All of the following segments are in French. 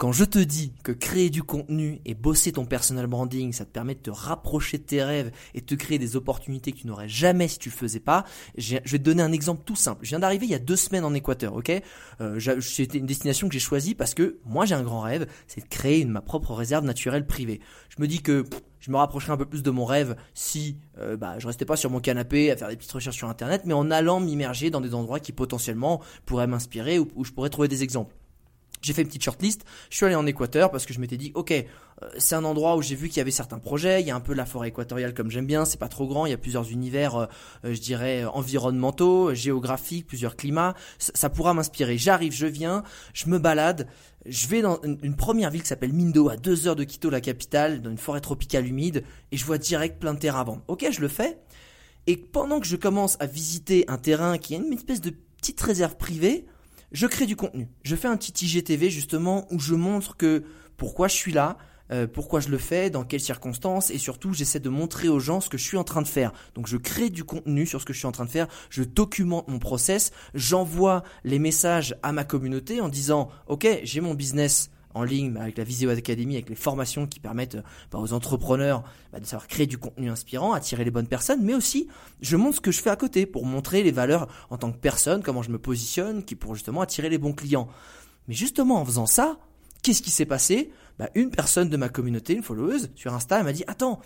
Quand je te dis que créer du contenu et bosser ton personal branding, ça te permet de te rapprocher de tes rêves et de te créer des opportunités que tu n'aurais jamais si tu le faisais pas, je vais te donner un exemple tout simple. Je viens d'arriver il y a deux semaines en Équateur, ok? Euh, C'était une destination que j'ai choisie parce que moi j'ai un grand rêve, c'est de créer ma propre réserve naturelle privée. Je me dis que je me rapprocherais un peu plus de mon rêve si euh, bah, je restais pas sur mon canapé à faire des petites recherches sur internet, mais en allant m'immerger dans des endroits qui potentiellement pourraient m'inspirer ou où je pourrais trouver des exemples. J'ai fait une petite shortlist, je suis allé en Équateur parce que je m'étais dit, ok, euh, c'est un endroit où j'ai vu qu'il y avait certains projets, il y a un peu la forêt équatoriale comme j'aime bien, c'est pas trop grand, il y a plusieurs univers, euh, euh, je dirais, environnementaux, géographiques, plusieurs climats, ça, pourra m'inspirer. J'arrive, je viens, je me balade, je vais dans une, première ville qui s'appelle Mindo, à deux heures de Quito, la capitale, dans une forêt tropicale humide, et je vois direct plein de vendre. Ok, je le fais, et pendant que je commence à visiter un terrain qui est une espèce de petite réserve privée, je crée du contenu. Je fais un petit IGTV justement où je montre que pourquoi je suis là, euh, pourquoi je le fais, dans quelles circonstances, et surtout j'essaie de montrer aux gens ce que je suis en train de faire. Donc je crée du contenu sur ce que je suis en train de faire, je documente mon process, j'envoie les messages à ma communauté en disant ok j'ai mon business en ligne avec la Visio Academy, avec les formations qui permettent bah, aux entrepreneurs bah, de savoir créer du contenu inspirant, attirer les bonnes personnes, mais aussi je montre ce que je fais à côté pour montrer les valeurs en tant que personne, comment je me positionne, qui pour justement attirer les bons clients. Mais justement en faisant ça, qu'est-ce qui s'est passé? Bah, Une personne de ma communauté, une followeuse sur Insta, elle m'a dit attends,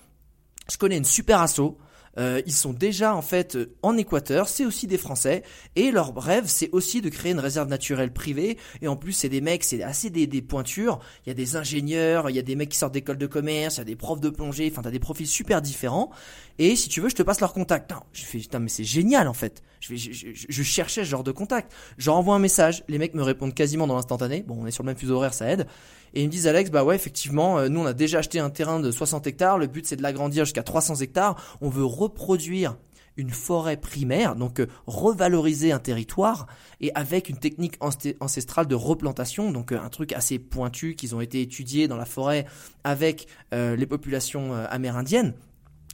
je connais une super asso euh, ils sont déjà en fait euh, en Équateur, c'est aussi des Français et leur rêve c'est aussi de créer une réserve naturelle privée et en plus c'est des mecs, c'est assez des, des, pointures, il y a des ingénieurs, il y a des mecs qui sortent d'école de commerce, il y a des profs de plongée, enfin t'as des profils super différents et si tu veux je te passe leur contact. je fais putain mais c'est génial en fait. Je, cherchais ce genre de contact. J'envoie un message, les mecs me répondent quasiment dans l'instantané. Bon on est sur le même fuseau horaire ça aide et ils me disent Alex bah ouais effectivement euh, nous on a déjà acheté un terrain de 60 hectares, le but c'est de l'agrandir jusqu'à 300 hectares, on veut reproduire une forêt primaire, donc euh, revaloriser un territoire et avec une technique ancestrale de replantation, donc euh, un truc assez pointu qu'ils ont été étudiés dans la forêt avec les populations amérindiennes.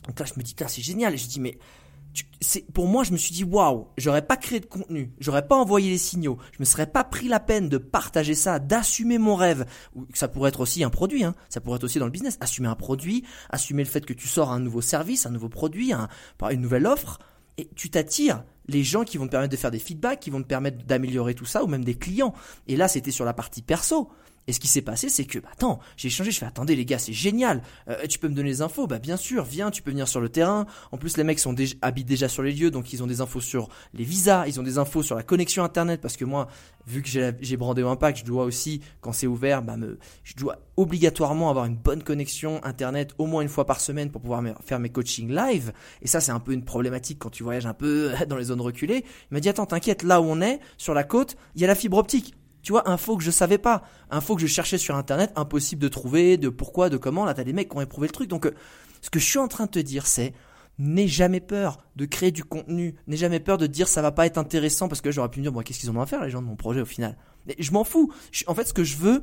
Donc là je me dis c'est génial et je dis mais pour moi je me suis dit waouh j'aurais pas créé de contenu j'aurais pas envoyé les signaux je me serais pas pris la peine de partager ça d'assumer mon rêve. Ça pourrait être aussi un produit hein. ça pourrait être aussi dans le business. Assumer un produit assumer le fait que tu sors un nouveau service un nouveau produit un, une nouvelle offre et tu t'attires les gens qui vont te permettre de faire des feedbacks qui vont te permettre d'améliorer tout ça ou même des clients. Et là c'était sur la partie perso et ce qui s'est passé, c'est que, bah, attends, j'ai échangé, je fais, attendez les gars, c'est génial, euh, tu peux me donner les infos? Bah bien sûr, viens, tu peux venir sur le terrain. En plus, les mecs sont déjà, habitent déjà sur les lieux, donc ils ont des infos sur les visas, ils ont des infos sur la connexion Internet, parce que moi, vu que j'ai brandé au impact, je dois aussi, quand c'est ouvert, bah, me, je dois obligatoirement avoir une bonne connexion Internet au moins une fois par semaine pour pouvoir faire mes coachings live. Et ça, c'est un peu une problématique quand tu voyages un peu dans les zones reculées. Il m'a dit, attends, t'inquiète, là où on est, sur la côte, il y a la fibre optique. Tu vois, info que je savais pas, info que je cherchais sur internet, impossible de trouver, de pourquoi, de comment. Là, t'as des mecs qui ont éprouvé le truc. Donc, euh, ce que je suis en train de te dire, c'est n'aie jamais peur de créer du contenu, n'aie jamais peur de dire ça va pas être intéressant parce que j'aurais pu me dire, bon, qu'est-ce qu'ils ont à faire les gens de mon projet au final? Mais je m'en fous. en fait, ce que je veux,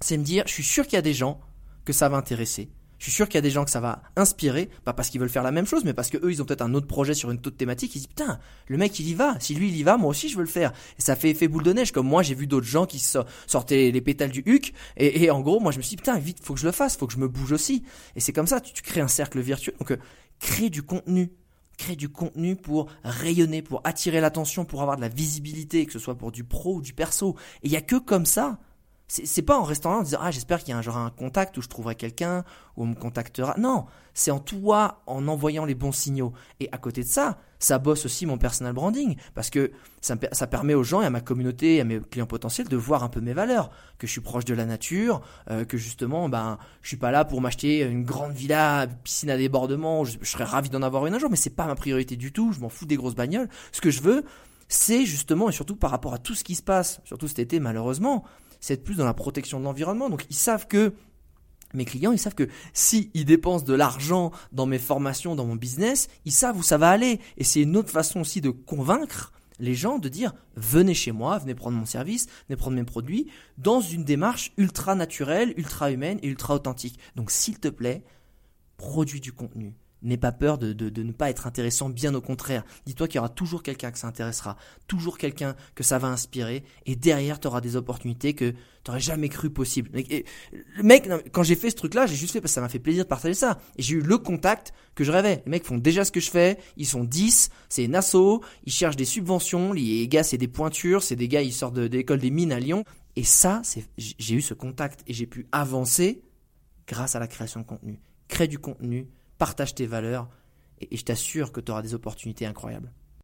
c'est me dire, je suis sûr qu'il y a des gens que ça va intéresser. Je suis sûr qu'il y a des gens que ça va inspirer, pas parce qu'ils veulent faire la même chose, mais parce que eux, ils ont peut-être un autre projet sur une autre thématique. Ils disent putain, le mec il y va. Si lui il y va, moi aussi je veux le faire. Et ça fait effet boule de neige. Comme moi, j'ai vu d'autres gens qui sortaient les pétales du huc. Et, en gros, moi je me suis dit putain, vite, faut que je le fasse, faut que je me bouge aussi. Et c'est comme ça, tu, crées un cercle virtueux. Donc, euh, crée du contenu crée du contenu pour rayonner, pour attirer l'attention, pour avoir de la visibilité, que ce soit pour du pro ou du perso. Et il y a que comme ça c'est pas en restant là en disant ah j'espère qu'il y a un genre un contact où je trouverai quelqu'un ou on me contactera. Non, c'est en toi en envoyant les bons signaux. Et à côté de ça, ça bosse aussi mon personal branding parce que ça, ça permet aux gens et à ma communauté, à mes clients potentiels de voir un peu mes valeurs, que je suis proche de la nature, euh, que justement ben je suis pas là pour m'acheter une grande villa, piscine à débordement. Je, je serais ravi d'en avoir une un jour, mais c'est pas ma priorité du tout. Je m'en fous des grosses bagnoles. Ce que je veux, c'est justement, et surtout par rapport à tout ce qui se passe, surtout cet été malheureusement, c'est plus dans la protection de l'environnement. Donc ils savent que mes clients, ils savent que si ils dépensent de l'argent dans mes formations, dans mon business, ils savent où ça va aller. Et c'est une autre façon aussi de convaincre les gens de dire venez chez moi, venez prendre mon service, venez prendre mes produits, dans une démarche ultra naturelle, ultra humaine et ultra authentique. Donc s'il te plaît, produis du contenu. N'aie pas peur de, de, ne pas être intéressant, bien au contraire. Dis-toi qu'il y aura toujours quelqu'un que ça intéressera, toujours quelqu'un que ça va inspirer, et derrière, tu auras des opportunités que tu n'aurais jamais cru possible. le mec, quand j'ai fait ce truc-là, j'ai juste fait parce que ça m'a fait plaisir de partager ça. Et j'ai eu le contact que je rêvais. Les mecs font déjà ce que je fais, ils sont 10, c'est asso, ils cherchent des subventions, les gars, c'est des pointures, c'est des gars, ils sortent de, de l'école des mines à Lyon. Et ça, c'est, j'ai eu ce contact et j'ai pu avancer grâce à la création de contenu. Crée du contenu, partage tes valeurs et, je t'assure que tu auras des opportunités incroyables.